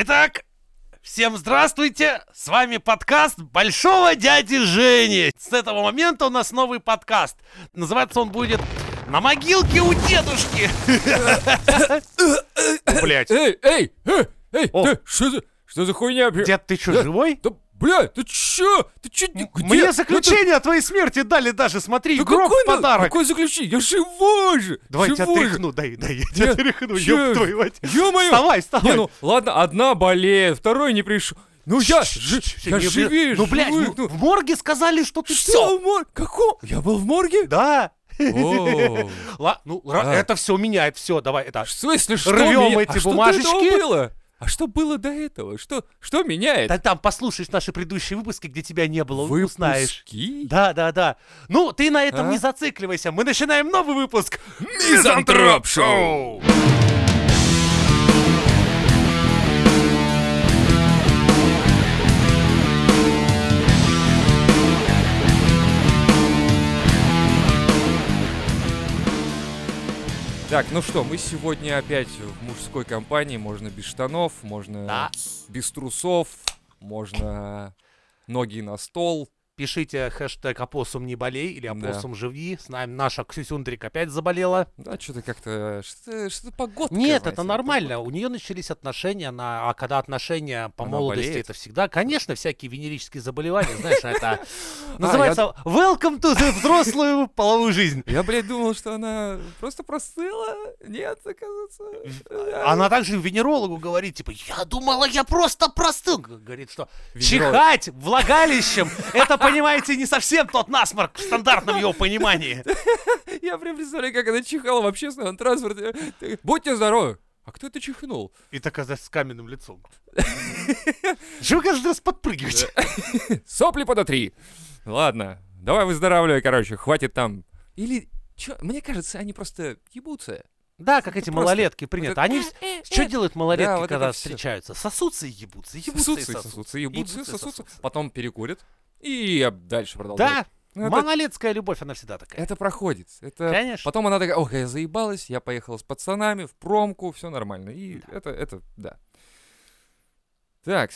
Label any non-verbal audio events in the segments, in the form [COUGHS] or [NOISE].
Итак, всем здравствуйте! С вами подкаст Большого Дяди Жени. С этого момента у нас новый подкаст. Называться он будет «На могилке у дедушки». Блять. Эй, эй, эй, эй, О. ты, что за, что за хуйня? Дед, ты что, живой? Да, блядь, ты чё? Ты чё, где? Мне заключение о твоей смерти дали даже, смотри, Да гроб какой в подарок. Какое заключение? Я живой же! Давай я тебя живой же. тряхну, дай, дай, я тебя Я- тряхну, ёб твою мать. Ё-моё! Вставай, вставай. Не, ну ладно, одна болеет, второй не пришел. Ну я, жи- я живее, Ну, блядь, ну, ну. в морге сказали, что ты Что все. в морге? Каком? Я был в морге? Да. [LAUGHS] Ла- ну, А. это все меняет, все, давай, это... В смысле, что меня- эти а бумажечки. А что было до этого? Что, что меняет? Да там послушаешь наши предыдущие выпуски, где тебя не было, узнаешь. Выпуски? Да, да, да. Ну, ты на этом А? не зацикливайся. Мы начинаем новый выпуск. Мизантроп Шоу! Так, ну что, мы сегодня опять в мужской компании. Можно без штанов, можно Да. без трусов, можно ноги на стол. Пишите хэштег «Опоссум не болей» или Да. «Опоссум живи». С нами наша Ксюсюндрик опять заболела. Да, что-то как-то... Что-то, что-то погодка, Нет, знаете, это нормально. У нее начались отношения, на... а когда отношения по Она молодости, болеет? это всегда, конечно, всякие венерические заболевания, знаешь, это [LAUGHS] называется «Welcome to the взрослую половую жизнь». Я, блядь, думал, что она просто простыла. Нет, оказывается. Она также венерологу говорит, типа, я думала, я просто простыл. Говорит, что чихать влагалищем, это, понимаете, не совсем тот насморк в стандартном его понимании. Я прям представляю, как она чихала в общественном транспорте. Будьте здоровы. А кто это чихнул? И так с каменным лицом. Чего каждый раз подпрыгивать? Сопли подотри. Ладно, давай выздоравливай, короче, хватит там. Или, чё, мне кажется, они просто ебутся. Да, как эти просто малолетки принято. это, Они э, э, что э. делают малолетки, Да, вот это когда встречаются? Сосутся и ебутся, ебутся и Сосутся, и сосутся. сосутся, ебутся, Ебутся и сосутся, сосутся. потом перекурят и дальше продолжают. Да, Ну, это- малолетская любовь, она всегда такая. Это проходит. Это Конечно. Потом она такая, ох, я заебалась, я поехала с пацанами в промку, все нормально. И это, это, да. Так,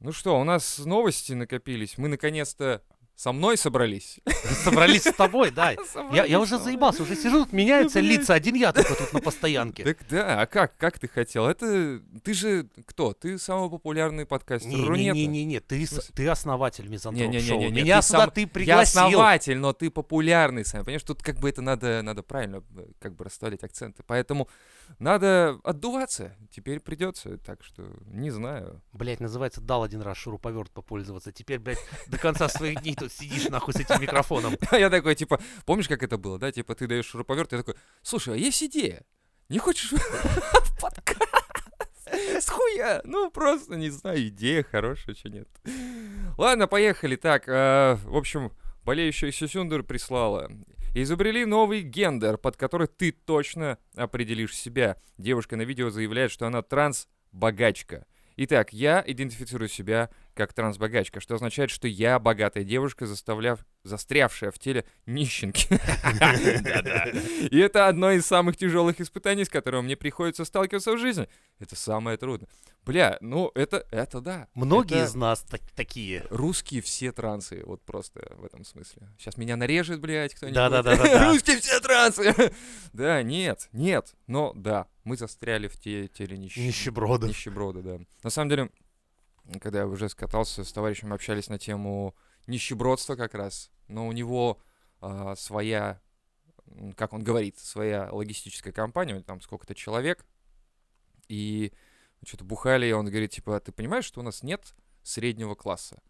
ну что, у нас новости накопились. Мы наконец-то со мной собрались. Собрались с тобой, да. [LAUGHS] Я, я уже заебался, уже сижу, тут меняются блядь. лица, один я только тут на постоянке. Так да, а как, как ты хотел? Это ты же кто? Ты самый популярный подкастер Рунета. Не-не-не, ты, ты основатель Мизантроп Не-не-не-не, Шоу. не, Меня ты сюда сам- ты Я пригласил. основатель, но ты популярный сам. Понимаешь, тут как бы это надо, надо правильно э, как бы расставлять акценты. Поэтому надо отдуваться. Теперь придется. Так что не знаю. Блять, называется, дал один раз шуруповерт попользоваться. Теперь, блядь, до конца своих дней тут сидишь нахуй с этим микрофоном. [LAUGHS] А я такой, типа, помнишь, как это было, да? Типа, ты даешь шуруповерт, я такой, слушай, а есть идея? Не хочешь [LAUGHS] в подкаст? С хуя? Ну, просто, не знаю, идея хорошая, что нет. Ладно, поехали. Так, э, в общем, болеющая Сюсюндер прислала. Изобрели новый гендер, под который ты точно определишь себя. Девушка на видео заявляет, что она транс-богачка. Итак, я идентифицирую себя как трансбогачка, что означает, что я богатая девушка, заставляв... застрявшая в теле нищенки. И это одно из самых тяжелых испытаний, с которым мне приходится сталкиваться в жизни. Это самое трудное. Бля, ну это, это да. Многие из нас так- такие. Русские все трансы, вот просто в этом смысле. Сейчас меня нарежет, блядь, кто-нибудь. Да-да-да-да-да. [LAUGHS] Русские все трансы. [LAUGHS] Да, нет, нет, но да, мы застряли в те- теле нищ- Нищеброды. нищеброда, да. На самом деле, когда я уже скатался с товарищем, общались на тему нищебродства как раз, но у него а, своя, как он говорит, своя логистическая компания, там сколько-то человек, и что-то бухали, и он говорит, типа, ты понимаешь, что у нас нет среднего класса?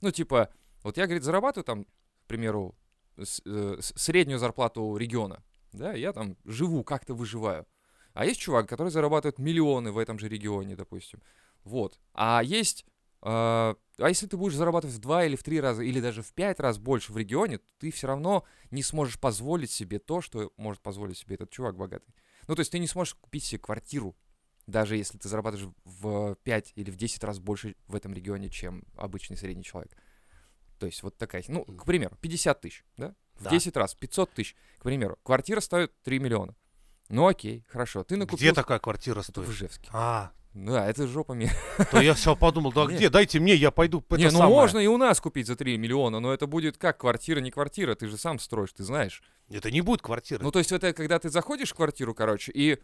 Ну, типа, вот я, говорит, зарабатываю там, к примеру, с- э, среднюю зарплату региона, да, я там живу, как-то выживаю. А есть чувак, который зарабатывает миллионы в этом же регионе, допустим. Вот. А есть... э, а если ты будешь зарабатывать в два или в три раза, или даже в пять раз больше в регионе, то ты все равно не сможешь позволить себе то, что может позволить себе этот чувак богатый. Ну, то есть ты не сможешь купить себе квартиру, даже если ты зарабатываешь в 5 или в 10 раз больше в этом регионе, чем обычный средний человек. То есть вот такая, ну, к примеру, 50 тысяч, да? В Да. 10 раз, 500 тысяч, к примеру. Квартира стоит 3 миллиона. Ну окей, хорошо. Ты накупил... Где такая квартира Это стоит? в Ижевске. А, Да, это жопа мира. То я все подумал, да Не. где, дайте мне, я пойду это Не, ну самое. можно и у нас купить за 3 миллиона, но это будет как квартира, не квартира, ты же сам строишь, ты знаешь. Это не будет квартиры. Ну, то есть это когда ты заходишь в квартиру, короче, и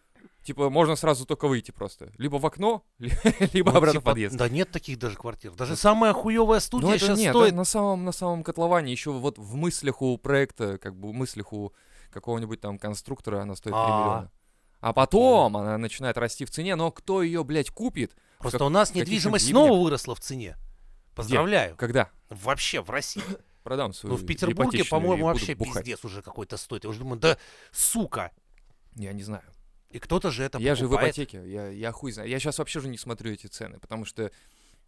типа можно сразу только выйти просто. Либо в окно, [LAUGHS] ли- либо Ну, обратно в типа, подъезд. Да нет таких даже квартир. Даже самая хуевая студия Ну, это сейчас нет, стоит... это на самом, на самом котловане, еще вот в мыслях у проекта, как бы в мыслях у какого-нибудь там конструктора она стоит 3 А. миллиона. А потом она начинает расти в цене, но кто ее, блядь, купит? Просто как- у нас недвижимость снова выросла в цене. Поздравляю. Когда? Вообще в России. Продам свою Ну, в Петербурге, по-моему, вообще бухать. пиздец уже какой-то стоит. Я уже думаю, да сука. Я не знаю. И кто-то же это я же в покупает. ипотеке, я, я хуй знаю. Я сейчас вообще же не смотрю эти цены, потому что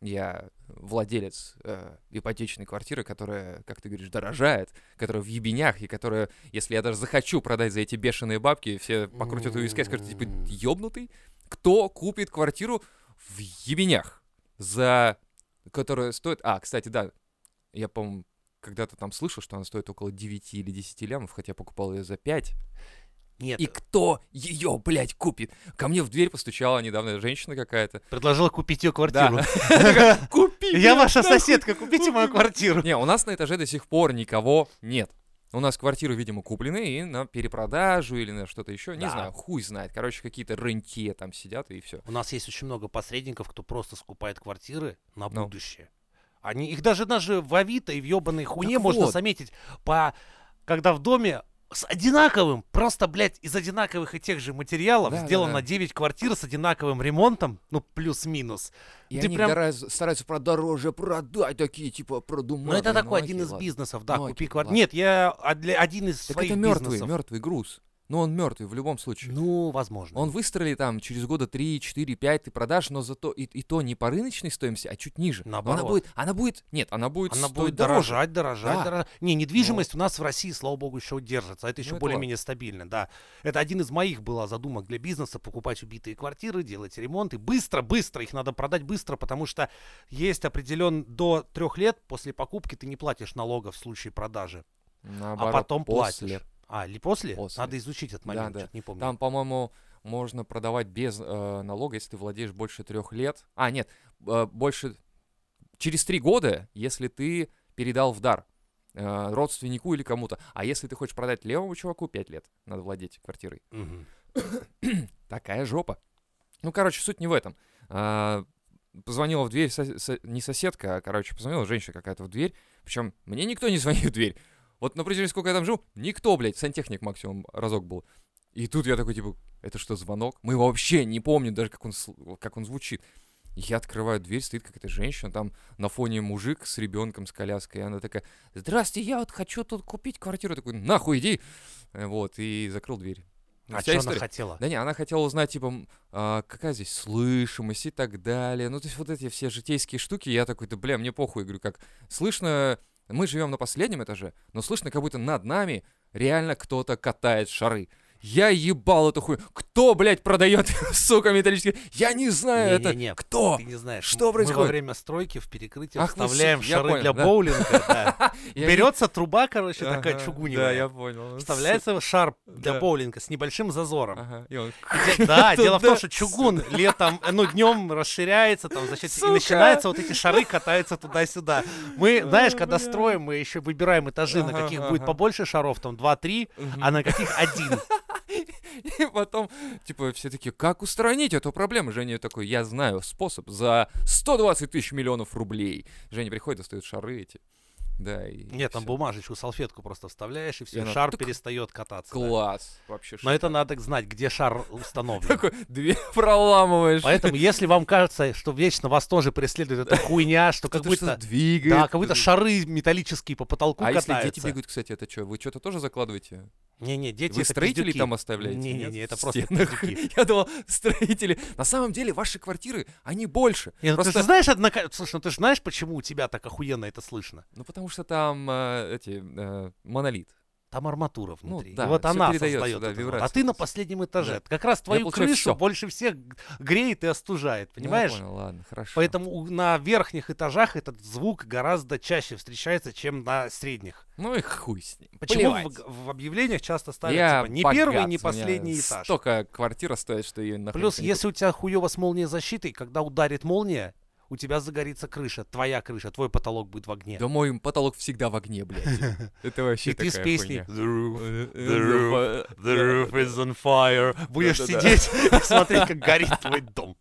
я владелец э, ипотечной квартиры, которая, как ты говоришь, дорожает, которая в ебенях, и которая, если я даже захочу продать за эти бешеные бабки, все покрутят у виска и скажут, типа, М. ёбнутый? Кто купит квартиру в ебенях за... которая стоит... А, кстати, да, я, по-моему, когда-то там слышал, что она стоит около 9 или 10 лямов, хотя покупал ее за 5. Нет, И кто ее, блядь, купит? Ко мне в дверь постучала недавно женщина какая-то. предложила купить ее квартиру. [LAUGHS] Купи! [LAUGHS] Я ваша соседка, купите мою квартиру. Не, у нас на этаже до сих пор никого нет. У нас квартиры, видимо, куплены и на перепродажу или на что-то еще. Не Да. знаю, хуй знает. Короче, какие-то рынки там сидят и все. У нас есть очень много посредников, кто просто скупает квартиры на Ну. будущее. Они, их даже, даже в Авито и в ебаной хуйне Так можно вот. заметить, по, когда в доме с одинаковым, просто, блядь, из одинаковых и тех же материалов Да, да, сделано да. 9 квартир с одинаковым ремонтом, ну, плюс-минус. И Ты они прям- гораздо- стараются продороже продать, такие, типа, продуманные. Ну, это такой Ну, один окей, из ладно. бизнесов, да, Ну, купи квартиру. Нет, я а один из Так своих это мертвый, бизнесов. мертвый груз. Но он мертвый в любом случае. Ну, возможно. Он выстрелит там через года 3, 4, 5 ты продашь, но зато и, и то не по рыночной стоимости, а чуть ниже. Но Наоборот. она будет, она будет, нет, она будет Она будет дороже. дорожать, дорожать, Да. дорожать. Не, недвижимость у нас в России, слава богу, еще держится. Это еще Ну, более-менее стабильно, да. Это один из моих была задумок для бизнеса, покупать убитые квартиры, делать ремонт. И быстро, быстро, их надо продать быстро, потому что есть определен до трех лет после покупки ты не платишь налогов в случае продажи. Наоборот, а потом после. платишь. А, или после? После. Надо изучить этот Да, момент, да. чё-то не помню. Там, по-моему, можно продавать без э, налога, если ты владеешь больше трех лет. А, нет, э, больше... Через три года, если ты передал в дар э, родственнику или кому-то. А если ты хочешь продать левому чуваку, пять лет надо владеть квартирой. Мгм. [COUGHS] Такая жопа. Ну, короче, суть не в этом. А, позвонила в дверь сос- со- не соседка, а, короче, позвонила женщина какая-то в дверь. Причем мне никто не звонил в дверь. Вот на протяжении сколько я там жил, никто, блядь, сантехник максимум разок был. И тут я такой, типа, это что, звонок? Мы вообще не помним даже, как он, как он звучит. Я открываю дверь, стоит какая-то женщина, там на фоне мужик с ребенком, с коляской, и она такая, здравствуйте, я вот хочу тут купить квартиру. Я такой, нахуй иди. Э, Вот, и закрыл дверь. А что она история. хотела? Да не, она хотела узнать, типа, а, какая здесь слышимость и так далее. Ну, то есть вот эти все житейские штуки, я такой, да, бля, мне похуй. Я говорю, как слышно, мы живем на последнем этаже, но слышно, как будто над нами реально кто-то катает шары. Я ебал эту хуйню. Кто, блядь, продает, [LAUGHS] сука, металлические? Я не знаю, это Не-не-не, кто? Ты не знаешь. Что Мы происходит? во время стройки в перекрытии Ах вставляем шары понял, для да. боулинга. [LAUGHS] не- Берется труба, короче, такая чугуневая. Да, я понял. Вставляется шар для боулинга с небольшим зазором. Да, [LAUGHS] дело в том, что чугун летом, ну, днем расширяется, там, за счет... И начинается вот эти шары катаются туда-сюда. Мы, знаешь, когда строим, мы еще выбираем этажи, на каких будет побольше шаров, там, 2-3, а на каких один. И потом, типа, все такие, как устранить эту проблему? Женя такой, я знаю способ за 120 тысяч миллионов рублей. Женя приходит, достает шары эти. Да, и Нет, там всё. бумажечку, салфетку просто вставляешь, и все, она шар тук. перестает кататься. да. Класс. Вообще Но это надо знать, где шар установлен. Такой, дверь проламываешь. Поэтому, [LAUGHS] если вам кажется, что вечно вас тоже преследует эта хуйня, что как будто... двигает. Да, как будто шары металлические по потолку А если катаются. дети бегают, кстати, это что? Вы что-то тоже закладываете? Не-не, дети Вы строителей пиздюки. там оставляете? Не-не-не, это просто пиздюки. [LAUGHS] Я думал, строители. На самом деле, ваши квартиры, они больше. Не, ну ты Просто- же знаешь, однако, слушай, ну ты же знаешь, почему у тебя так охуенно это слышно? Ну, потому что там э, эти, э, монолит. Там арматура Ну внутри. да, и вот она создает. да, звук. а ты на последнем этаже. Да. Как раз твою крышу всё. больше всех греет и остужает, Ну, понимаешь? я понял, ладно, хорошо. Поэтому на верхних этажах этот звук гораздо чаще встречается, чем на средних. Ну и хуй с ним. Почему в, Плевать. в объявлениях часто ставят Я типа, не богат, первый, не последний этаж? Столько квартира стоит, что ее нахрен Плюс, если у тебя хуево с молнией защитой, когда ударит молния, у тебя загорится крыша, твоя крыша, твой потолок будет в огне. Да мой потолок всегда в огне, блядь. [LAUGHS] Это вообще И ты с такая песней. The roof, The roof, the roof is on fire. Будешь сидеть [LAUGHS] и смотреть, как горит твой дом.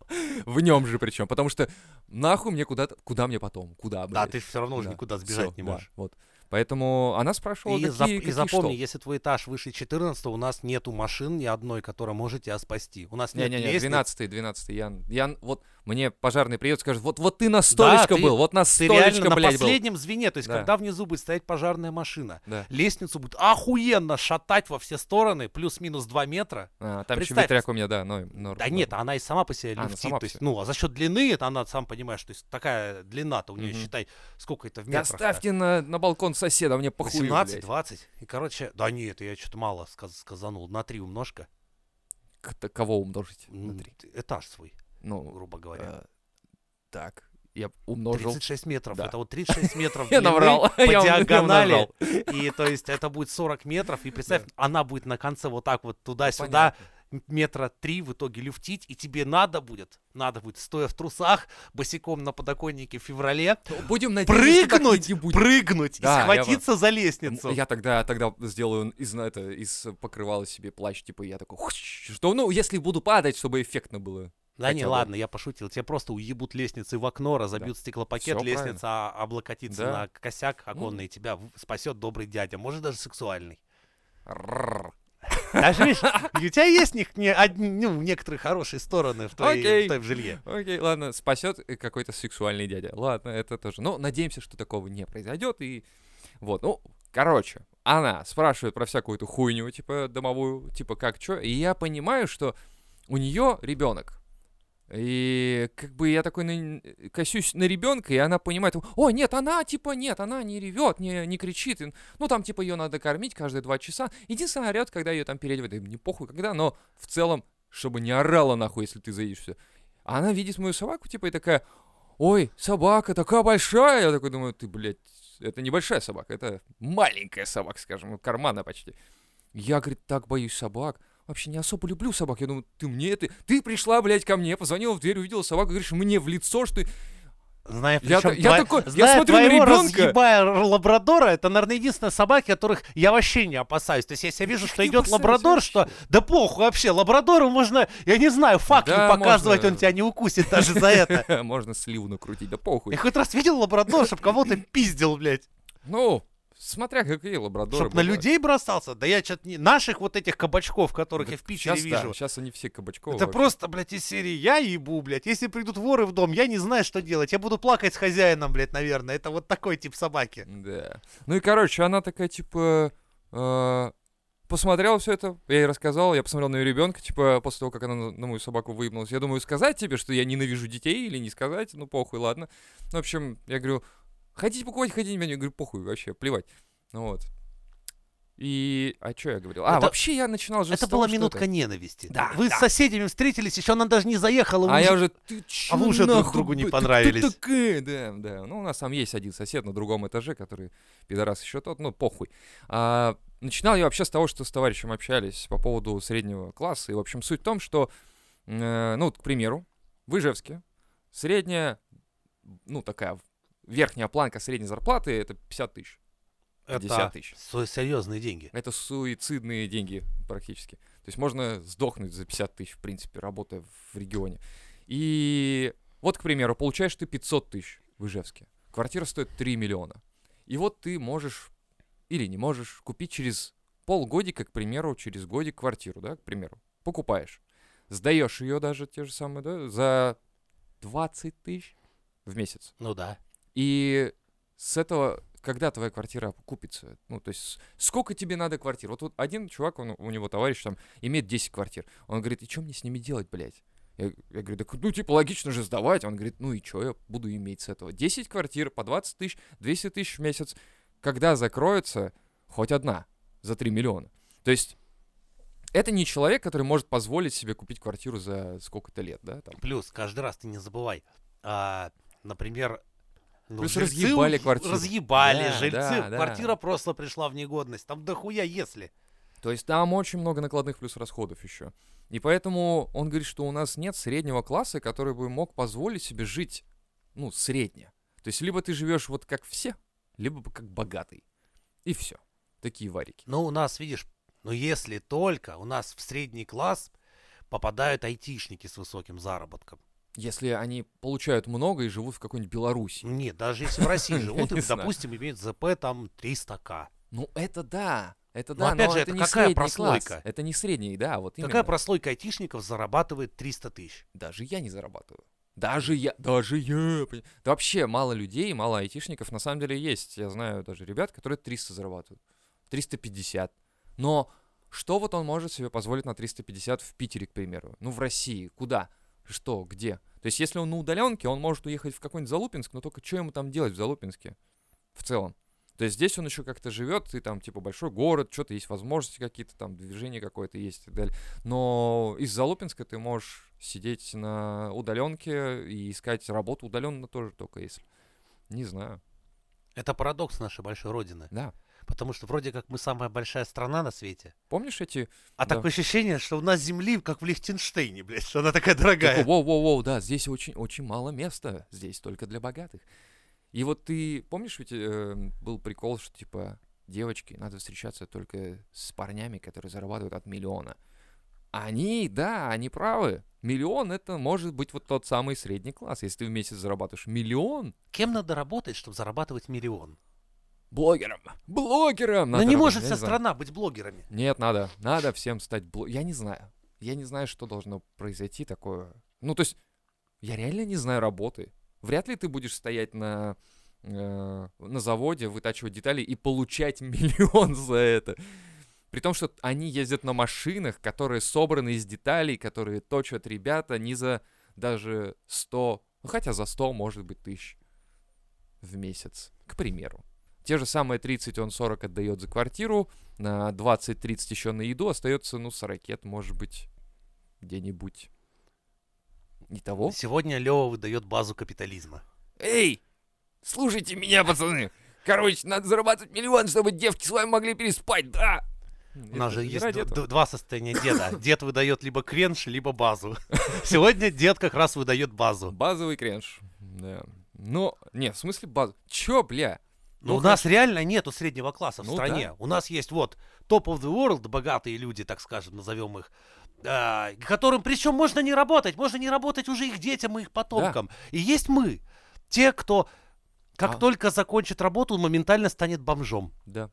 В нем же причем, потому что нахуй мне куда-то, куда мне потом, куда, Да, блядь? ты все равно уже Да, никуда сбежать не да, можешь. вот. Поэтому она спрашивала, И, какие, зап- и какие запомни, что? если твой этаж выше 14, у нас нету машин ни одной, которая может тебя спасти. У нас нет Не-не-не, лестниц. 12 12 я, я, вот, мне пожарный приедет, скажет, вот, вот ты на столечко ты- был, вот на Ты столечко, на блядь, был. последнем звене, то есть Да. когда внизу будет стоять пожарная машина, Да. лестницу будет охуенно шатать во все стороны, плюс-минус 2 метра. А, там еще Представь, ветряк у меня, да, но, но- Да но- нет, она и сама по себе А, сама то есть, ну, а за счет длины, это она, сам понимаешь, то есть такая длина-то у нее, Мгм. считай, сколько это в Да метрах. ставьте на, на балкон соседа, мне похуй, 18, блядь. 20. И, короче, да нет, я что-то мало сказ- сказанул. На 3 умножка. К- Кого умножить? На три? т- Этаж свой, Ну, грубо говоря. э, так, я умножил. 36 метров. Да. Это вот 36 метров [LAUGHS] Я длины наврал. по Я я диагонали. И то есть это будет 40 метров. И представь, Да. она будет на конце вот так вот туда-сюда метра три в итоге люфтить. И тебе надо будет, надо будет, стоя в трусах, босиком на подоконнике в феврале, Будем надеяться, прыгнуть, будет. прыгнуть Да, и я схватиться за М, лестницу. Я тогда, тогда сделаю из, это, из покрывала себе плащ, типа, я такой, что, ну, если буду падать, чтобы эффектно было. Да не, бы. ладно, я пошутил. Тебе просто уебут лестницы в окно, разобьют стеклопакет, Всё правильно. лестница а- облокотится Да. на косяк оконный, Ну. и тебя в- спасет добрый дядя, может даже сексуальный. Даже видишь, [LAUGHS] у тебя есть них, не, одни- ну, некоторые хорошие стороны в твоей, Окей. в твоем жилье. Окей, ладно, спасет какой-то сексуальный дядя. Ладно, это тоже. Но надеемся, что такого не произойдет. И вот, ну, короче, она спрашивает про всякую эту хуйню, типа домовую, типа как что. И я понимаю, что у нее ребенок. И как бы я такой на- косюсь на ребенка, и она понимает, о, нет, она, типа, нет, она не ревет, не, не кричит. И, Ну, там, типа, ее надо кормить каждые два часа. Единственное, орет, когда ее там переодевают. Да, мне похуй, когда, но в целом, чтобы не орала нахуй, если ты заедешься. А она видит мою собаку, типа, и такая, ой, собака такая большая. Я такой думаю, ты, блядь, это небольшая собака, это маленькая собака, скажем, кармана почти. Я, говорит, так боюсь собак. Вообще не особо люблю собак. Я думаю, ты мне это... Ты пришла, блядь, ко мне, позвонила в дверь, увидела собаку, говоришь мне в лицо, что ты... Зная, Я та- я такой- я зная смотрю на ребёнка. разъебая лабрадора, это, наверное, единственные собаки, которых я вообще не опасаюсь. То есть, если я вижу, что идет лабрадор, что вообще. да похуй вообще, лабрадору можно, я не знаю, факел Да, показывать, можно. он тебя не укусит даже за это. [LAUGHS] Можно сливу накрутить, да похуй. Я хоть раз видел лабрадор, чтобы кого-то пиздил, блядь. Ну, смотря какие лабрадоры Чтоб на людей бросался. Да я что-то не... Наших вот этих кабачков, которых Да я в Питере щас, вижу. Да, сейчас они все кабачковые. Это вообще. просто, блядь, из серии я ебу, блядь. Если придут воры в дом, я не знаю, что делать. Я буду плакать с хозяином, блядь, наверное. Это вот такой тип собаки. Да. Ну и, короче, она такая, типа, э, посмотрела все это, я ей рассказал, я посмотрел на ее ребенка, типа, после того, как она на, на мою собаку выебнулась. Я думаю, сказать тебе, что я ненавижу детей или не сказать, ну похуй, ладно. Ну, в общем, я говорю, хотите покупать, хотите меня, я говорю, похуй, вообще, плевать. Ну вот. И, а что я говорил? А, Это- вообще я начинал же Это того, была минутка это- ненависти. Да, Вы да. с соседями встретились, еще она даже не заехала. вы А я уже- ты чё А вы уже друг другу не блядь, ты понравились. такая? Да, да. Ну, у нас там есть один сосед на другом этаже, который пидорас еще тот, ну, похуй. А, начинал я вообще с того, что с товарищем общались по поводу среднего класса. И, в общем, суть в том, что, э, ну, вот, к примеру, в Ижевске средняя, ну, такая верхняя планка средней зарплаты — это 50 тысяч. 50 Это тысяч. серьезные деньги. Это суицидные деньги практически. То есть можно сдохнуть за 50 тысяч, в принципе, работая в регионе. И вот, к примеру, получаешь ты 500 тысяч в Ижевске. Квартира стоит 3 миллиона. И вот ты можешь или не можешь купить через полгодика, к примеру, через годик квартиру, да, к примеру. Покупаешь. Сдаешь ее даже те же самые, да, за 20 тысяч в месяц. Ну да. И с этого, когда твоя квартира купится, ну, то есть сколько тебе надо квартир? Вот, вот один чувак, он, у него товарищ там имеет 10 квартир. Он говорит, и что мне с ними делать, блядь? Я, я говорю, так, ну, типа, логично же сдавать. Он говорит, ну и что я буду иметь с этого? 10 квартир по 20 тысяч, 200 тысяч в месяц. Когда закроется хоть одна, за 3 миллиона. То есть это не человек, который может позволить себе купить квартиру за сколько-то лет, да? Там. Плюс, каждый раз ты не забывай, а, например, ну, Плюс жильцы разъебали квартиру. Разъебали, Да, жильцы, да, да. квартира просто пришла в негодность. Там дохуя если. То есть там очень много накладных плюс расходов еще. И поэтому он говорит, что у нас нет среднего класса, который бы мог позволить себе жить, ну, средне. То есть либо ты живешь вот как все, либо как богатый. И все. Такие варики. Но у нас, видишь, ну если только у нас в средний класс попадают айтишники с высоким заработком. Если они получают много и живут в какой-нибудь Беларуси. Нет, даже если в России [LAUGHS] живут, допустим, имеют ЗП там 300к. Ну, это да. Это Но да, опять но же, это это не какая средний прослойка? класс. Это не средний, да, вот именно. Какая прослойка айтишников зарабатывает 300 тысяч? Даже я не зарабатываю. Даже я, даже я. Да вообще мало людей, мало айтишников. На самом деле есть. Я знаю даже ребят, которые 300 зарабатывают. 350. Но что вот он может себе позволить на 350 в Питере, к примеру? Ну, в России. Куда? Что? Где? То есть, если он на удаленке, он может уехать в какой-нибудь Залупинск, но только что ему там делать в Залупинске? В целом. То есть здесь он еще как-то живет, и там типа большой город, что-то есть возможности какие-то, там движение какое-то есть и так далее. Но из Залупинска ты можешь сидеть на удаленке и искать работу удаленно тоже только если. Не знаю. Это парадокс нашей большой родины. Да. Потому что вроде как мы самая большая страна на свете. Помнишь эти... А Да. такое ощущение, что у нас земли, как в Лихтенштейне, блядь, что она такая дорогая. Воу-воу-воу, да, здесь очень, очень мало места. Здесь только для богатых. И вот ты помнишь, ведь э, был прикол, что типа девочки, надо встречаться только с парнями, которые зарабатывают от миллиона. Они, да, они правы. Миллион это может быть вот тот самый средний класс. Если ты в месяц зарабатываешь миллион, Кем надо работать, чтобы зарабатывать миллион? Блогером, блогером. Но надо Ну, не работать, может вся страна быть блогерами. Нет, надо, надо всем стать блогером. Я не знаю. Я не знаю, что должно произойти такое. Ну, то есть, я реально не знаю работы. Вряд ли ты будешь стоять на, э, на заводе, вытачивать детали и получать [LAUGHS] миллион за это. При том, что они ездят на машинах, которые собраны из деталей, которые точат ребята не за даже 100, ну хотя за 100, может быть, тысяч в месяц, к примеру. Те же самые 30 он 40 отдает за квартиру, на 20-30 еще на еду, остается, ну, 40, это может быть где-нибудь не того. Сегодня Лева выдает базу капитализма. Эй, слушайте меня, пацаны. Короче, надо зарабатывать миллион, чтобы девки с вами могли переспать, да? У нас же есть два состояния деда. Дед выдает либо кренж, либо базу. Сегодня дед как раз выдает базу. Базовый кренж. Да. Но, не, в смысле базу. Чё, бля? Но Ну, у нас реально нету среднего класса в Ну стране. У нас есть вот топ of the world, богатые люди, так скажем, назовем их, а, которым причем можно не работать, можно не работать уже их детям и их потомкам. И есть мы, те, кто как А. только закончит работу, моментально станет бомжом. Да.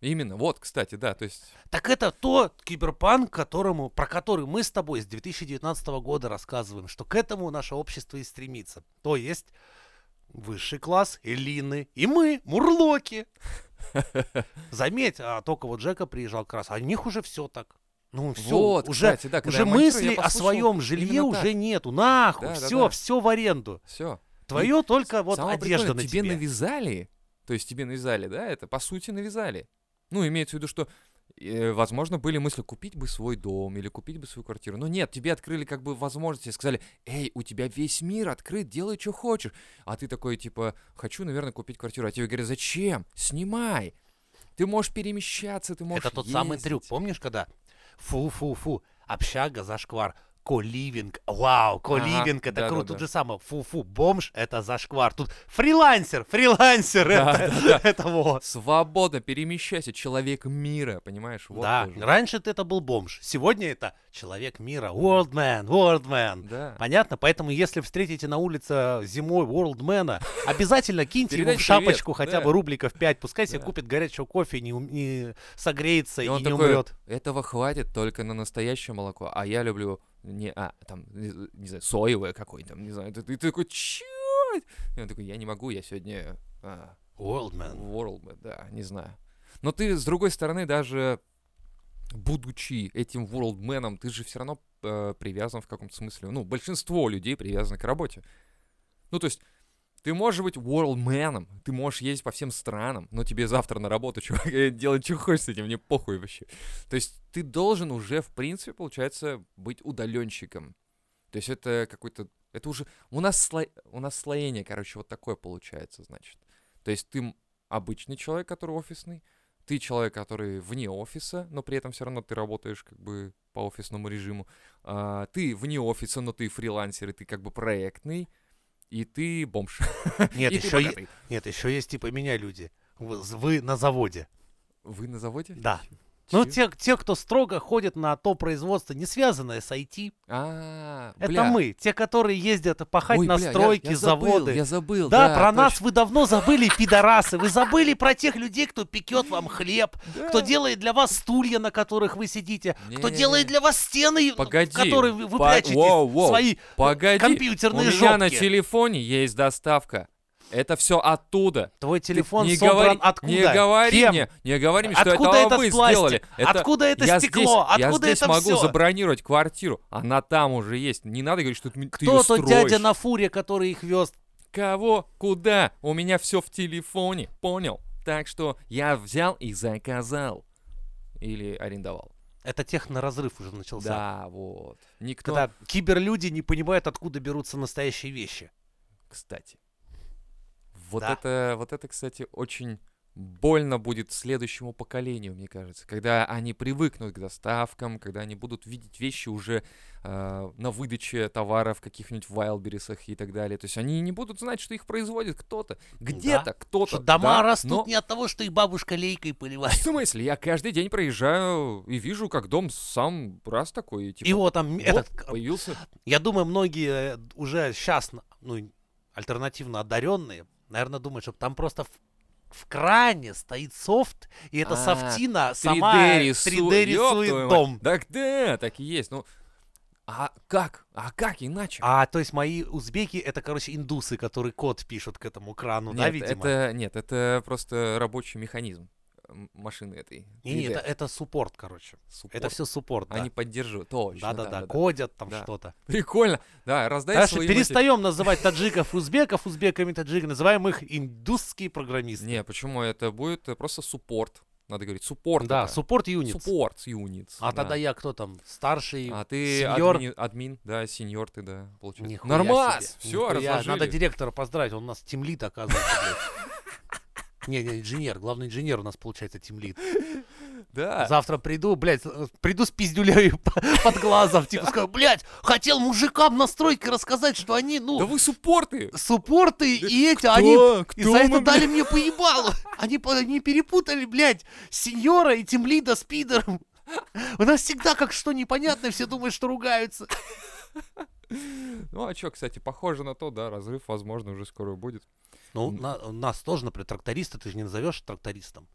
Именно, вот, кстати, да, то есть... Так это то киберпанк, которому, про который мы с тобой с 2019 года рассказываем, что к этому наше общество и стремится. То есть высший класс, элины и мы, мурлоки. [LAUGHS] Заметь, а только вот Джека приезжал как раз, а у них уже все так. Ну все, вот, уже, кстати, да, уже мысли о своем жилье уже нету. Нахуй, Да, да, все, да. все в аренду. Все. Твое только вот одежда на тебе тебе. навязали, то есть тебе навязали, да, это по сути навязали. Ну, имеется в виду, что, э, возможно, были мысли купить бы свой дом или купить бы свою квартиру. Но нет, тебе открыли как бы возможности, сказали, эй, у тебя весь мир открыт, делай, что хочешь. А ты такой, типа, хочу, наверное, купить квартиру. А тебе говорят, зачем? Снимай. Ты можешь перемещаться, ты можешь Это тот самый ездить». трюк, помнишь, когда фу-фу-фу, общага, зашквар, коливинг, вау, коливинг, это да-да-да. круто, тут же самое, фу-фу, бомж, это зашквар, тут фрилансер, фрилансер, Да, это, [LAUGHS] это вот. Свободно перемещайся, человек мира, понимаешь? Вот да, тоже. раньше ты это был бомж, сегодня это человек мира, world man, world man. Да. Понятно? Поэтому, если встретите на улице зимой Worldmana, обязательно киньте ему в шапочку привет, хотя да. бы рубликов 5, пускай себе Да. купит горячего кофе, не, не согреется И и, не такой, умрет. этого хватит только на настоящее молоко, а я люблю не, а, там, не, знаю, соевое какое-то, не знаю, ты, ты такой, чё? Он такой, я не могу, я сегодня а, Worldman. World, да, не знаю. Но ты, с другой стороны, даже будучи этим worldменом, ты же все равно э, привязан в каком-то смысле, ну, большинство людей привязаны к работе. Ну, то есть, Ты можешь быть ворлдменом, ты можешь ездить по всем странам, но тебе завтра на работу, [LAUGHS] чувак, делать, что хочешь с этим, мне похуй вообще. То есть ты должен уже, в принципе, получается, быть удаленщиком. То есть это какой-то... Это уже... У нас, сло... у нас слоение, короче, вот такое получается, значит. То есть ты обычный человек, который офисный, ты человек, который вне офиса, но при этом все равно ты работаешь как бы по офисному режиму. А, ты вне офиса, но ты фрилансер, и ты как бы проектный, и ты бомж. [LAUGHS] Нет, еще, нет, еще есть типа меня люди. Вы, вы на заводе. Вы на заводе? Да. Ну, те, те, кто строго ходит на то производство, не связанное с IT, А, это бля. мы. Те, которые ездят пахать Ой, на бля, я- стройки, я забыл, заводы. Я забыл, да, да, про нас точно. вы давно забыли, [LAUGHS] пидорасы. Вы забыли про тех людей, кто пекет вам хлеб, кто Да. делает для вас стулья, на которых вы сидите, кто Не-не-не. делает для вас стены, Погоди, в которые вы, вы по- прячете воу, воу. свои Погоди, компьютерные у меня на телефоне есть доставка. Это все оттуда. Твой Ты телефон не собран говори, откуда? Не говори Кем? мне, не говори мне, что Откуда это вы пластик? сделали. Это Откуда это я стекло? Здесь, я Откуда здесь это могу забронировать квартиру. Она там уже есть. Не надо говорить, что ты, ты Кто её тот строишь. дядя на фуре, который их вез? Кого? Куда? У меня все в телефоне. Понял? Так что я взял и заказал. Или арендовал. Это техноразрыв уже начался. Да, вот. Никто... Когда киберлюди не понимают, откуда берутся настоящие вещи. Кстати. Вот Да. это, вот это, кстати, очень больно будет следующему поколению, мне кажется, когда они привыкнут к доставкам, когда они будут видеть вещи уже э, на выдаче товаров в каких-нибудь Вайлберисах и так далее. То есть они не будут знать, что их производит кто-то, где-то кто-то. Что дома да, растут но- не от того, что их бабушка лейкой В поливает. смысле? Я каждый день проезжаю и вижу, как дом сам раз такой, и типа, И вот там вот, этот, появился. я думаю, многие э, уже сейчас, ну, альтернативно одаренные, наверное, думают, что там просто в, в кране стоит софт, и эта А, софтина сама 3D, рису- 3D ёб твою рисует дом. Так да, так и есть. Ну, а как? А как иначе? А, то есть мои узбеки, это, короче, индусы, которые код пишут к этому крану, да, нет, видимо? это нет, это просто рабочий механизм машины этой. Не, не, 3D. это, это суппорт, короче. Support. Это все суппорт, да. Они поддерживают. Точно. Да-да-да, да. кодят там Да. что-то. [LAUGHS] Прикольно. Да, раздай Дальше свои перестаем называть таджиков узбеков, узбеками таджиков, называем их индусские программисты. Не, почему? Это будет просто суппорт. Надо говорить, суппорт. да, суппорт юнит. Суппорт юнит. А тогда я кто там? Старший? А ты сеньор? админ, админ, да, сеньор ты, да, получается. Нихуя Нормас! себе, Все, нихуя. разложили. Надо директора поздравить, он у нас тимлит, оказывается. [LAUGHS] Не, не, инженер, главный инженер у нас получается тимлит. [LAUGHS] Да. Завтра приду, блядь, э, приду с пиздюлей [LAUGHS] под глазом, типа скажу, блядь, хотел мужикам настройки рассказать, что они, Да ну, вы суппорты! суппорты и эти, они и за это дали мне поебалу. Они, они перепутали, блядь, сеньора и тимлида с пидором. У нас всегда как что непонятно, все думают, что ругаются. [LAUGHS] Ну а чё, кстати, похоже на то, да, разрыв, возможно, уже скоро будет. Ну, на- нас тоже, например, тракториста ты же не назовешь трактористом.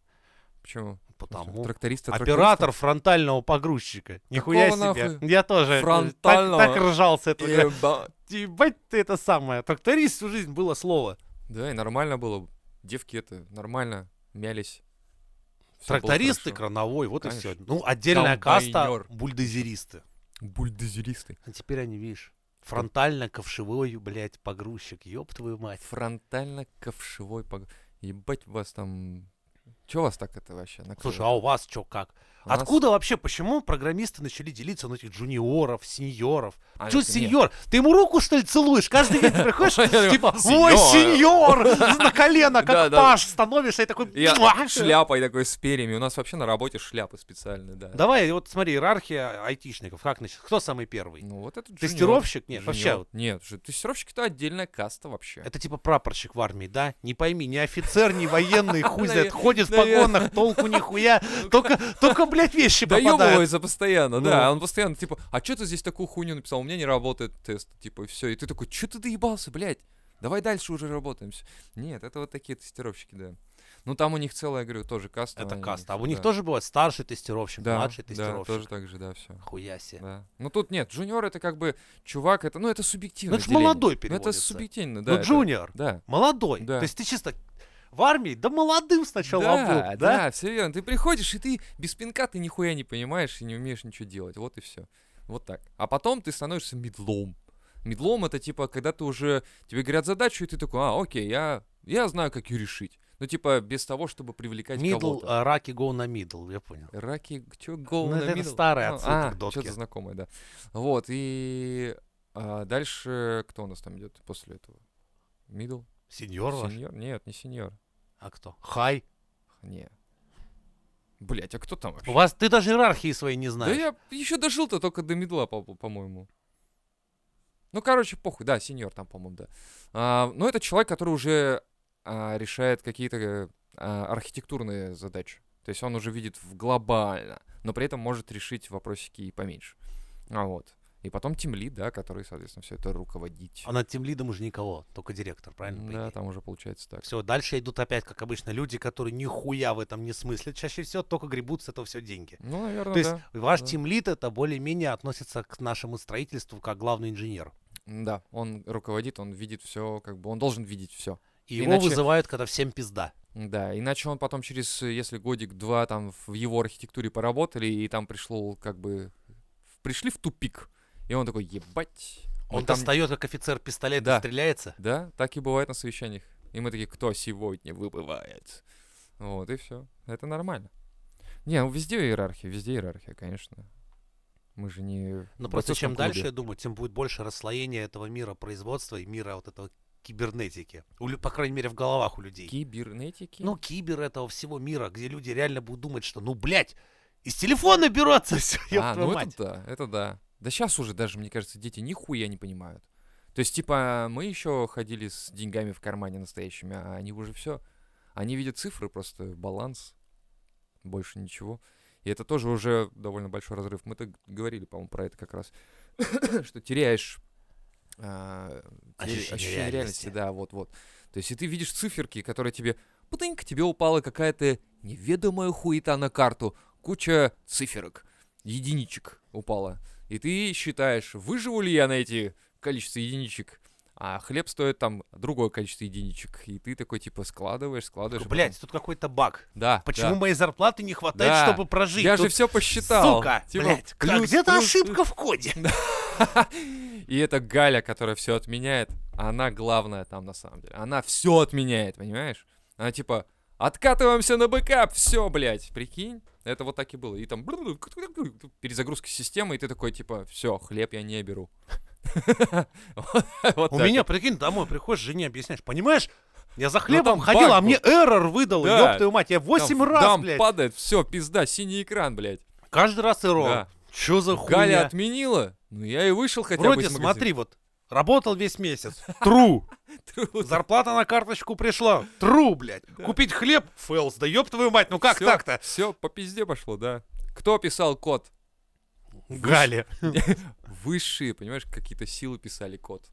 Почему? Потому Тракторист оператор фронтального погрузчика. Нихуя себе. нахуй? Я тоже э, так, Фронтального? так ржал с этого. говорю, Еба- Ебать ты это самое. Тракторист всю жизнь было слово. Да, и нормально было. Девки это нормально мялись. Было Трактористы, крановой, вот и Конечно. все. Ну, отдельная каста Комбайнер. бульдозеристы. Бульдозеристы. А теперь они, видишь, фронтально-ковшевой, блядь, погрузчик. Ёб твою мать. Фронтально-ковшевой пог... Ебать вас там... Чё вас так это вообще накрыло? Слушай, а у вас что, как? Нас- Откуда вообще, почему программисты начали делиться на этих джуниоров, сеньоров? А, не- сеньор? Ты ему руку, что ли, целуешь? Каждый день приходишь, [LAUGHS] типа, ой, «Сеньор!» На колено, как паш, становишься и такой... Шляпой такой с перьями. У нас вообще на работе шляпы специальные, да. Давай, вот смотри, иерархия айтишников. Как значит? Кто самый первый? Ну вот это. Тестировщик? Нет, вообще. Нет, тестировщик это отдельная каста вообще. Это типа прапорщик в армии, да? Не пойми, ни офицер, ни военный, [LAUGHS] хуй знает, ходит в погонах, толку нихуя, [LAUGHS] только, только, блядь, вещи попадают. Доебывается постоянно, Ну. да. Он постоянно, типа, а что ты здесь такую хуйню написал? У меня не работает тест, типа, и все. И ты такой, что ты доебался, блядь? Давай дальше уже работаем. всё». Нет, это вот такие тестировщики, да. Ну там у них целая, говорю, тоже каста. Это каста. А у них да. тоже бывает старший тестировщик, да, младший да, тестировщик. тоже так же, да, все. Хуя себе. Да. Ну тут нет, junior это как бы чувак, это, ну это субъективно. Ну, это молодой Ну это переводится. субъективно, да. Ну, это- junior, Да. молодой. Да. То есть ты чисто в армии, да молодым сначала да, был, да, да? все верно. Ты приходишь, и ты без пинка ты нихуя не понимаешь и не умеешь ничего делать. Вот и все. Вот так. А потом ты становишься middle ом. Middle ом это типа, когда ты уже, тебе говорят задачу, и ты такой, а, окей, я, я знаю, как ее решить. Ну, типа, без того, чтобы привлекать Middle, кого-то. а, раки go на middle, я понял. Раки, go Ну, на это middle? старая Ну, отсылка а, к Дотке. Что-то знакомое, да. Вот, и а, дальше кто у нас там идет после этого? Middle? Senior ваш? Senior? Нет, не senior. А кто? Хай? Не. Блять, а кто там вообще? У вас, ты даже иерархии своей не Да знаешь. я еще дожил-то только до middle а, по- по-моему. Ну, короче, похуй, да, senior там, по-моему, да. А, но это человек, который уже а, решает какие-то а, архитектурные задачи. То есть он уже видит в глобально, но при этом может решить вопросики и поменьше. А вот. И потом тимлид, да, который, соответственно, все это руководить. А над тем лидом уже никого, только директор, правильно? Да, там уже получается так. Все, дальше идут опять, как обычно, люди, которые нихуя в этом не смыслят. Чаще всего только гребут с этого все деньги. Ну, наверное, То есть да. ваш да. тимлит это более-менее относится к нашему строительству как главный инженер. Да, он руководит, он видит все, как бы он должен видеть все. И его Иначе- вызывают, когда всем пизда. Да, иначе он потом через, если годик-два там в его архитектуре поработали, и там пришло как бы... Пришли в тупик. И он такой, ебать. Он там... достает, как офицер пистолет Да. и стреляется. Да, так и бывает на совещаниях. И мы такие, кто сегодня выбывает? Вот, и все. Это нормально. Не, ну везде иерархия, везде иерархия, конечно. Мы же не... Ну, просто чем дальше, клубе. я думаю, тем будет больше расслоения этого мира производства и мира вот этого кибернетики. У по крайней мере, в головах у людей. Кибернетики? Ну, кибер этого всего мира, где люди реально будут думать, что, ну, блядь, из телефона берется все, а, ну мать. это да, это да. Да сейчас уже даже, мне кажется, дети нихуя не понимают. То есть, типа, мы еще ходили с деньгами в кармане настоящими, а они уже все. Они видят цифры, просто баланс, больше ничего. И это тоже уже довольно большой разрыв. Мы-то г- говорили, по-моему, про это как раз, [COUGHS] что теряешь а, Ощущение ощущение реальности. реальности. Да, вот-вот. То есть, и ты видишь циферки, которые тебе... Путынька, тебе упала какая-то неведомая хуета на карту. Куча циферок, единичек упала. И ты считаешь, выживу ли я на эти количество единичек, а хлеб стоит там другое количество единичек. И ты такой, типа, складываешь, складываешь. и потом- Блядь, тут какой-то баг. Да, Почему да. моей зарплаты не хватает, Да. чтобы прожить? Я же Тут, все посчитал. Сука, Типа, блядь, как- плюс, где-то плюс, ошибка в коде. [LAUGHS] И это Галя, которая все отменяет, она главная там на самом деле. Она все отменяет, понимаешь? Она типа, откатываемся на бэкап, все, блядь, прикинь. Это вот так и было. И там перезагрузка системы, и ты такой, типа, все, хлеб я не беру. [LAUGHS] У меня, прикинь, домой приходишь, жене объясняешь, понимаешь? Я за Ну, хлебом ходил, а мне error выдал, Да. ёб твою мать, я 8 Там раз, дам блядь. падает, все, пизда, синий экран, блядь. Каждый раз error. Да. Чё за Галя хуйня? отменила, ну я и вышел хотя бы Вроде, смотри, вот, работал весь месяц. Тру. [LAUGHS] Зарплата на карточку пришла. Тру, блядь. Купить хлеб? Фэлс. Да ёб твою мать, ну как Всё, так-то? Все, по пизде пошло, да. Кто писал код? Галя. [LAUGHS] Высшие, понимаешь, какие-то силы писали код.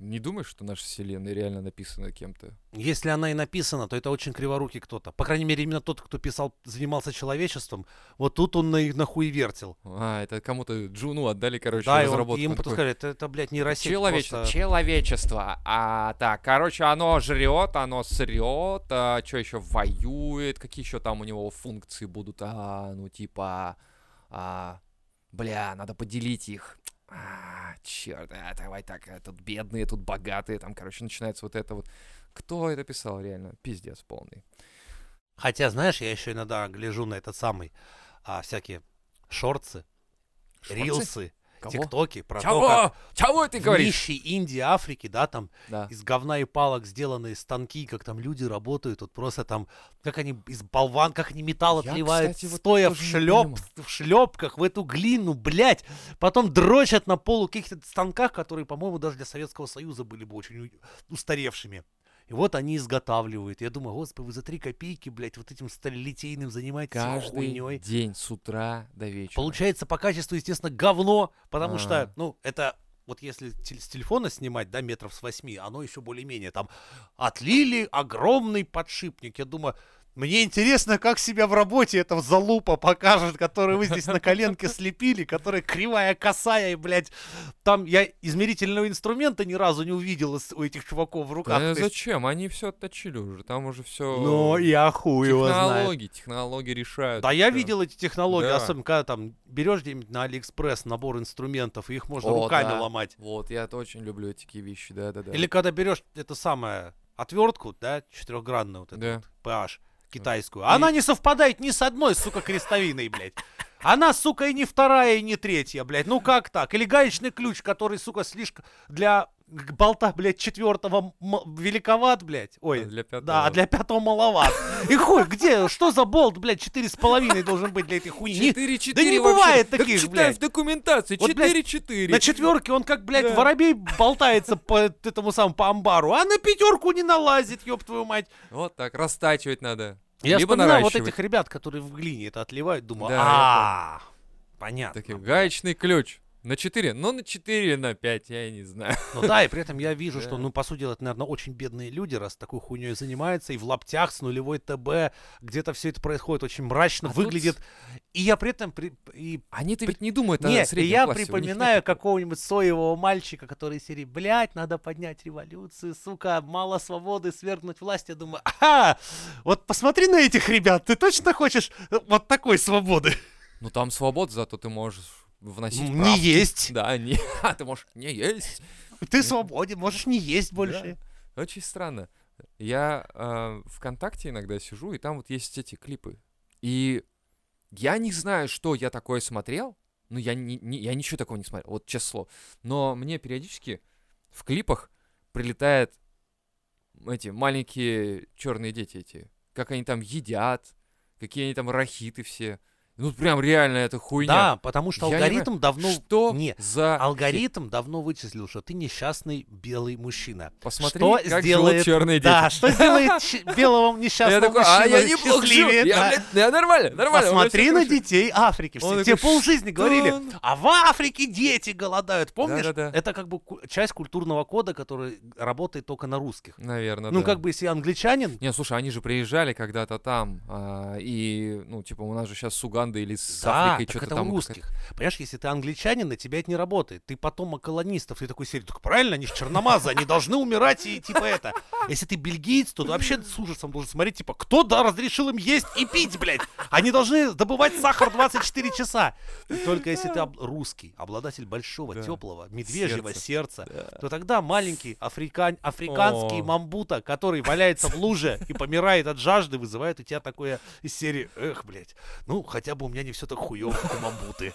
Не думаешь, что наша вселенная реально написана кем-то? Если она и написана, то это очень криворукий кто-то. По крайней мере, именно тот, кто писал, занимался человечеством, вот тут он на, нахуй вертел. А, это кому-то Джуну отдали, короче, Да, разработку. и ему Он потом такой, сказали, это, это, блядь, нейросеть. Человечество, просто». человечество. А, так, короче, оно жрет, оно срет, а, что еще воюет, какие еще там у него функции будут, а, ну типа, а, бля, надо поделить их. А, черт, а, давай так, а, тут бедные, тут богатые, там, короче, начинается вот это вот. Кто это писал, реально? Пиздец полный. Хотя, знаешь, я еще иногда гляжу на этот самый, а, всякие шорцы, Шорцы? рилсы, Кого? тиктоки про то, Чего? как Чего ты говоришь? нищей Индии, Африке, да, там Да. из говна и палок сделанные станки, как там люди работают, вот просто там, как они из болван, как они металл Я, отливают, кстати, вот стоя в, шлеп, в шлепках, в эту глину, блядь, потом дрочат на полу каких-то станках, которые, по-моему, даже для Советского Союза были бы очень устаревшими. И вот они изготавливают. Я думаю, господи, вы за три копейки, блядь, вот этим сталелитейным занимаетесь Каждый хуйней. день с утра до вечера. Получается по качеству, естественно, говно, потому А. что, ну, это вот если с телефона снимать, да, метров с восьми, оно еще более-менее там отлили огромный подшипник. Я думаю, Мне интересно, как себя в работе эта залупа покажет, которую вы здесь на коленке [LAUGHS] слепили, которая кривая, косая, и, блядь, там я измерительного инструмента ни разу не увидел у этих чуваков в руках. Да зачем? Они все отточили уже. Там уже все. Ну, я хуй его технологии, технологии решают. Да, я видел эти технологии, Да. особенно когда там берешь где-нибудь на Алиэкспресс набор инструментов, и их можно О, руками да. ломать. Вот, я очень люблю такие вещи, да-да-да. Или когда берешь это самое отвертку, да, четырехгранную вот эту Да. вот, PH, китайскую. Она не совпадает ни с одной, сука, крестовиной, блядь. Она, сука, и не вторая, и не третья, блядь. Ну как так? Или гаечный ключ, который, сука, слишком для болта, блядь, четвертого великоват, блядь. Ой, А для пятого. да, а для пятого маловат. И хуй, где? Что за болт, блядь, четыре с половиной должен быть для этой хуйни? Не- 4-4 да не бывает Так таких, читай блядь. в документации. Блядь, 4-4. На четверке он как, блядь, Да. воробей болтается по этому самому по амбару, а на пятерку не налазит, ёб твою мать. Вот так, растачивать надо. Я Либо вот этих ребят, которые в глине это отливают, думаю, а понятно. Такие, гаечный ключ. На 4, ну на 4 или на 5, я и не знаю. Ну да, и при этом я вижу, [LAUGHS] что, ну, по сути дела, это, наверное, очень бедные люди, раз такой хуйней занимаются, и в лаптях с нулевой ТБ, где-то все это происходит очень мрачно, А тут- выглядит. И я при этом, при- и Они-то ведь не думают о Нет, и среднем я классе, нет припоминаю такого. какого-нибудь соевого мальчика, который из серии, блядь, надо поднять революцию, сука, мало свободы, свергнуть власть. Я думаю, ага, вот посмотри на этих ребят, ты точно хочешь э, вот такой свободы? Ну там свобода, зато ты можешь вносить Не правки. есть. Да, не, [LAUGHS] а ты можешь не есть. Ты свободен, можешь не есть больше. Очень странно. Я э, ВКонтакте иногда сижу, и там вот есть эти клипы. И я не знаю, что я такое смотрел. Ну, я, не, не- я ничего такого не смотрел, вот честное слово. Но мне периодически в клипах прилетают эти маленькие черные дети эти. Как они там едят, какие они там рахиты все. Ну, прям реально это хуйня. Да, потому что Я не алгоритм давно... Что Не, за... алгоритм давно вычислил, что ты несчастный белый мужчина. Посмотри, что как сделает... черные дети. Да, что сделает белого несчастного Я такой, а я живу. счастливее? Я, Да. блядь, я нормально, нормально. Посмотри на детей Африки. Все, тебе полжизни говорили, а в Африке дети голодают. Помнишь? Это как бы часть культурного кода, который работает только на русских. Наверное, Ну, как бы, если англичанин, Не, слушай, они же приезжали когда-то там, а, и, ну, типа, у нас же сейчас с Угандой или с да, Африкой что-то это там... у русских. Понимаешь, если ты англичанин, на тебя это не работает. Ты потомок колонистов, ты такой серии, так правильно, они же черномазы, они должны умирать и типа это. Если ты бельгиец, то ты вообще с ужасом должен смотреть, типа, кто да разрешил им есть и пить, блядь? Они должны добывать сахар 24 часа. И только если ты об- русский, обладатель большого, Да. теплого, медвежьего сердца, Да. то тогда маленький африкан... африканский О. мамбута, который валяется в луже и помирает от жажды, вызывает у тебя такое из серии, эх, блядь, ну, хотя бы у меня не все так хуёво, как у мамбуты.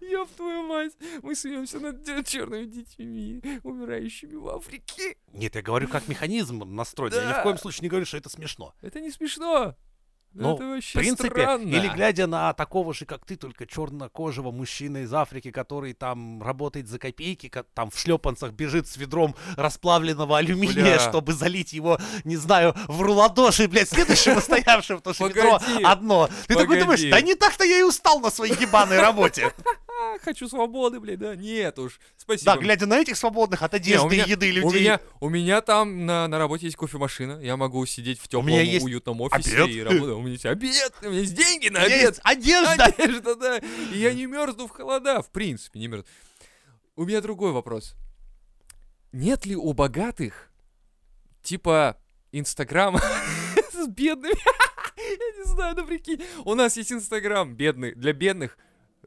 Ёб твою мать, мы смеемся над черными детьми, умирающими в Африке. Нет, я говорю, как механизм настроен. Я ни в Да. коем случае не говорю, что это смешно. Это не смешно. Ну, это вообще В принципе, странно. или глядя на такого же, как ты, только чернокожего мужчину из Африки, который там работает за копейки, ка- там в шлепанцах бежит с ведром расплавленного алюминия, Бля. чтобы залить его, не знаю, в руладоши, блядь, следующего стоявшего, потому что ведро одно. Ты такой думаешь, да не так-то я и устал на своей ебаной работе. А, хочу свободы, блядь, да? Нет уж, спасибо. Да, глядя на этих свободных от Не, одежды у меня- еды У людей. меня, у меня там на, на работе есть кофемашина. Я могу сидеть в теплом, есть уютном офисе обед. и работать. У меня есть обед, у меня есть деньги на У обед. есть одежда. Одежда, да. И я не мерзну в холода, в принципе, не мерзну. У меня другой вопрос. Нет ли у богатых, типа, Инстаграма [LAUGHS] с бедными? [LAUGHS] Я не знаю, ну прикинь. У нас есть Инстаграм бедный, для бедных,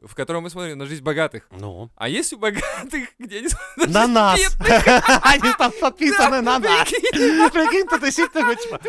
в котором мы смотрим на жизнь богатых. Ну, А есть у богатых, где они смотрят на нас. [LAUGHS] Они там подписаны на нас. Прикинь. Ты действительно такой, типа,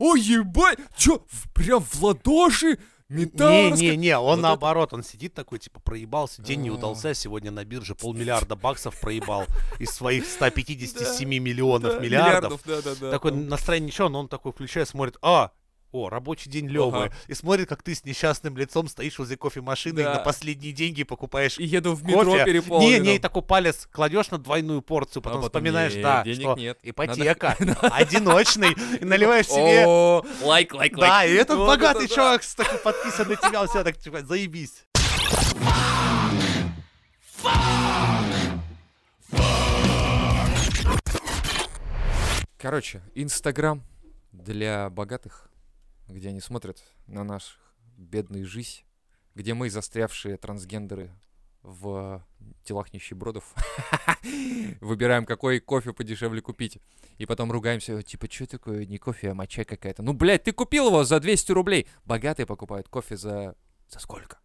Ой, ебать, чё, прям в ладоши? Металл раска- Не-не-не, он Вот это- наоборот, он сидит такой, типа, проебался, день не удался, сегодня на бирже полмиллиарда баксов проебал из своих 157 миллионов миллиардов. там. настроение ничего, но он такой включает, смотрит, а, о, рабочий день Лёвы. Ага. И смотрит, как ты с несчастным лицом стоишь возле кофемашины и Да. на последние деньги покупаешь И еду в метро кофе. переполненном. Не, не, и такой палец кладешь на двойную порцию, потом, А потом, вспоминаешь, не, да, денег что нет. ипотека, [LAUGHS] одиночный, и наливаешь себе лайк, лайк, лайк. Да, и этот богатый чувак с такой подписан на тебя, все так, типа, заебись. Короче, Инстаграм для богатых. Где они смотрят на наш бедный жизнь, где мы, застрявшие трансгендеры в телах нищебродов, [LAUGHS] выбираем, какой кофе подешевле купить. И потом ругаемся, типа, что такое, не кофе, а моча какая-то. Ну, блядь, ты купил его за 200 рублей. Богатые покупают кофе за... За сколько?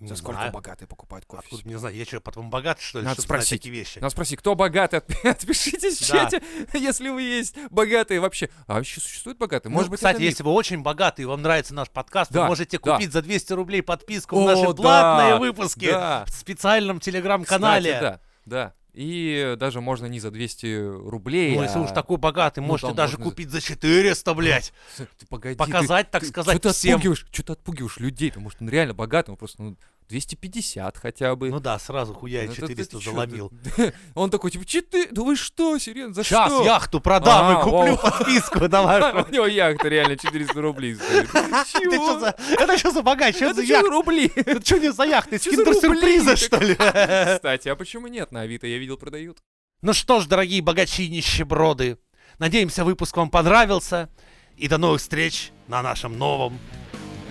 Не за сколько знаю. богатые покупают кофе? Откуда, не знаю, я что, потом богат, что ли, Надо спросить. такие вещи? Надо спросить, кто богатый? Отп- [LAUGHS] Отпишитесь в Да. чате, [LAUGHS] если вы есть богатые вообще. А вообще существуют богатые? Может Ну, быть, кстати, если вы очень богаты и вам нравится наш подкаст, Да, вы можете да. купить за 200 рублей подписку О, в наши платные выпуски в специальном телеграм-канале. Кстати, да, да. И даже можно не за 200 рублей, Ну, если а- уж такой богатый, ну, можете даже можно купить за 400, блядь. Ты погоди, Показать, так ты, сказать, что ты всем. отпугиваешь, что ты отпугиваешь людей, потому что он реально богатый, он просто ну, 250 хотя бы. Ну да, сразу хуя Ну, это ты 400 чё, заломил. ты- [LAUGHS] Он такой, типа, 4, да вы что, серьезно, за Сейчас что? яхту продам А, и куплю о. подписку на вашу. [LAUGHS] У него яхта реально 400 рублей стоит. [LAUGHS] Это Чего? за, это что за богач? За Это что яхта? за рубли? Это что не за яхта? Из за киндер-сюрприза, что ли? Кстати, а почему нет? На Авито я видел, продают. Ну что ж, дорогие богачи и нищеброды, надеемся, выпуск вам понравился. И до новых встреч на нашем новом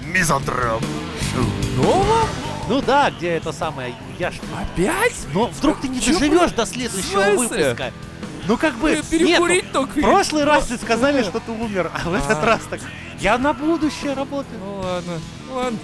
Мизантроп. Новом? Ну да, где это самое, я ж... Опять? Но вдруг ты не Чё доживешь до следующего выпуска. Ну как бы, Э, нет, Перекурить ну, только. в прошлый раз ты сказали, Э. что ты умер, а в этот раз так... Я на будущее работаю. Ну ладно, ладно.